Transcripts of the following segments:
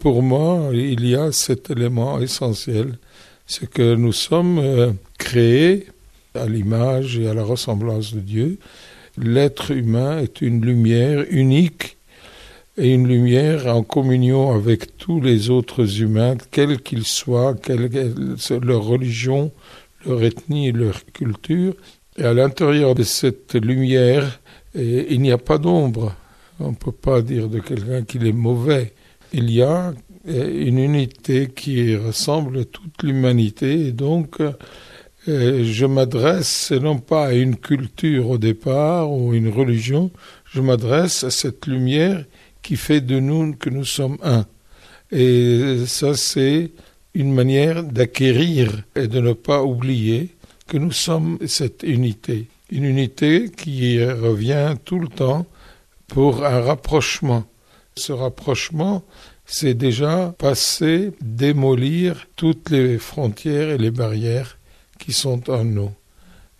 Pour moi, il y a cet élément essentiel, c'est que nous sommes euh, créés à l'image et à la ressemblance de Dieu. L'être humain est une lumière unique et une lumière en communion avec tous les autres humains, quels qu'ils soient, quelle leur religion, leur ethnie, leur culture. Et à l'intérieur de cette lumière, il n'y a pas d'ombre. On ne peut pas dire de quelqu'un qu'il est mauvais. Il y a une unité qui ressemble à toute l'humanité et donc je m'adresse non pas à une culture au départ ou une religion, je m'adresse à cette lumière qui fait de nous que nous sommes un. Et ça, c'est une manière d'acquérir et de ne pas oublier que nous sommes cette unité. Une unité qui revient tout le temps pour un rapprochement. Ce rapprochement, c'est déjà passer, démolir toutes les frontières et les barrières qui sont en nous.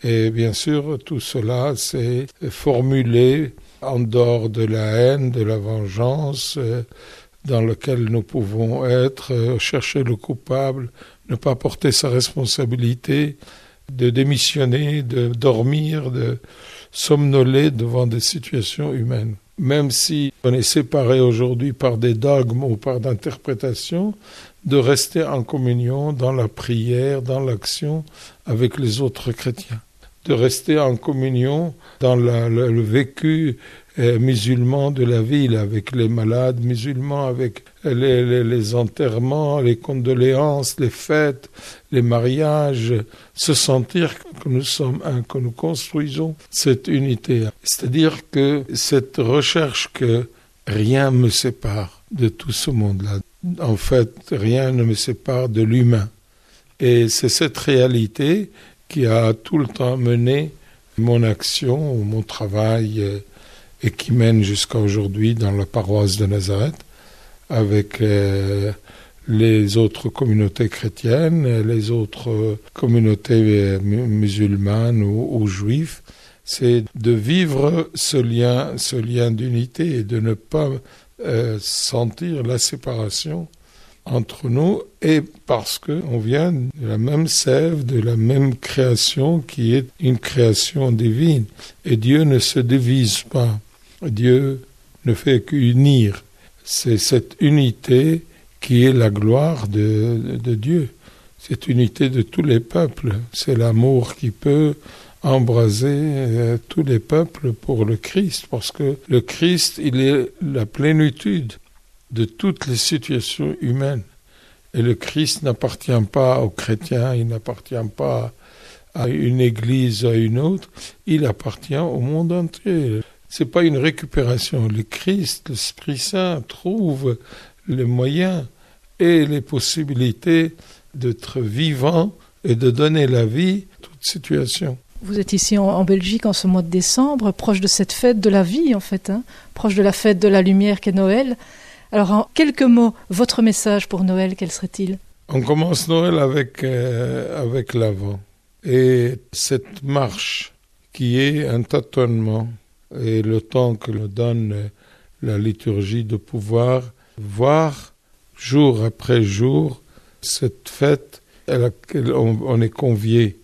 Et bien sûr, tout cela, c'est formulé en dehors de la haine, de la vengeance, euh, dans lequel nous pouvons être, euh, chercher le coupable, ne pas porter sa responsabilité, de démissionner, de dormir, de somnoler devant des situations humaines. Même si on est séparé aujourd'hui par des dogmes ou par d'interprétations, de rester en communion dans la prière, dans l'action avec les autres chrétiens de rester en communion dans le, vécu euh, musulman de la ville, avec les malades musulmans, avec les, enterrements, les condoléances, les fêtes, les mariages, se sentir que nous sommes un, que nous construisons cette unité. C'est-à-dire que cette recherche que rien me sépare de tout ce monde-là, en fait, rien ne me sépare de l'humain. Et c'est cette réalité qui a tout le temps mené mon action, mon travail, euh, et qui mène jusqu'à aujourd'hui dans la paroisse de Nazareth, avec euh, les autres communautés chrétiennes, les autres communautés euh, musulmanes ou, juives, c'est de vivre ce lien, ce lien d'unité et de ne pas sentir la séparation entre nous et parce qu'on vient de la même sève, de la même création qui est une création divine. Et Dieu ne se divise pas. Dieu ne fait qu'unir. C'est cette unité qui est la gloire de, Dieu. Cette unité de tous les peuples. C'est l'amour qui peut embraser euh, tous les peuples pour le Christ, parce que le Christ, il est la plénitude de toutes les situations humaines. Et le Christ n'appartient pas aux chrétiens, il n'appartient pas à une église, à une autre, il appartient au monde entier. C'est pas une récupération. Le Christ, l'Esprit Saint trouve les moyens et les possibilités d'être vivant et de donner la vie à toute situation. Vous êtes ici en, Belgique en ce mois de décembre, proche de cette fête de la vie en fait, hein, proche de la fête de la lumière qu'est Noël. Alors, en quelques mots, votre message pour Noël, quel serait-il? On commence Noël avec, euh, avec l'avant. Et cette marche qui est un tâtonnement et le temps que nous donne la liturgie de pouvoir voir jour après jour cette fête à laquelle on est convié,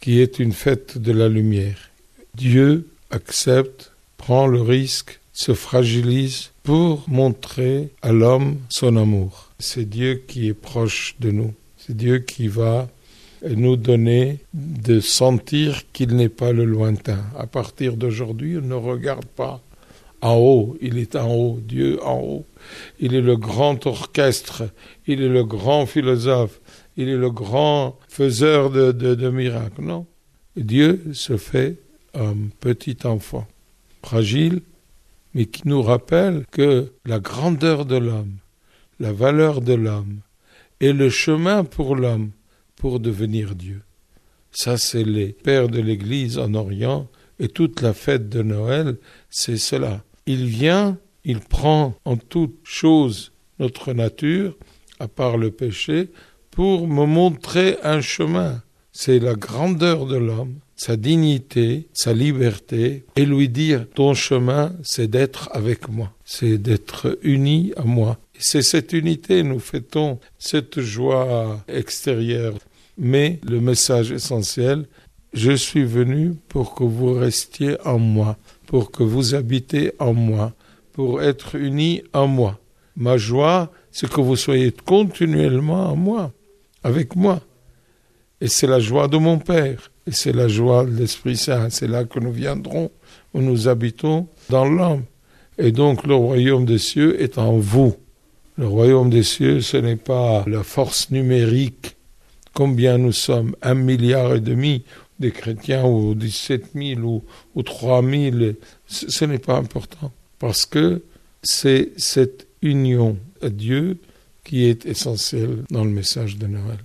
qui est une fête de la lumière. Dieu accepte, prend le risque, se fragilise pour montrer à l'homme son amour. C'est Dieu qui est proche de nous. C'est Dieu qui va nous donner de sentir qu'il n'est pas le lointain. À partir d'aujourd'hui, on ne regarde pas en haut, il est en haut, Dieu en haut. Il est le grand orchestre, il est le grand philosophe, il est le grand faiseur de, de miracles. Non, Dieu se fait un petit enfant, fragile, mais qui nous rappelle que la grandeur de l'homme, la valeur de l'homme et le chemin pour l'homme pour devenir Dieu. Ça, c'est les pères de l'Église en Orient et toute la fête de Noël, c'est cela. Il vient, il prend en toute chose notre nature, à part le péché, pour me montrer un chemin. C'est la grandeur de l'homme sa dignité, sa liberté, et lui dire ton chemin, c'est d'être avec moi, c'est d'être uni à moi. C'est cette unité, nous fêtons cette joie extérieure. Mais le message essentiel, je suis venu pour que vous restiez en moi, pour que vous habitez en moi, pour être unis en moi. Ma joie, c'est que vous soyez continuellement en moi, avec moi. Et c'est la joie de mon Père, et c'est la joie de l'Esprit Saint. C'est là que nous viendrons, où nous habitons dans l'homme. Et donc le royaume des cieux est en vous. Le royaume des cieux, ce n'est pas la force numérique. Combien nous sommes? Un milliard et demi des chrétiens ou 17 000 ou, ou 3 000. Ce, n'est pas important. Parce que c'est cette union à Dieu qui est essentielle dans le message de Noël.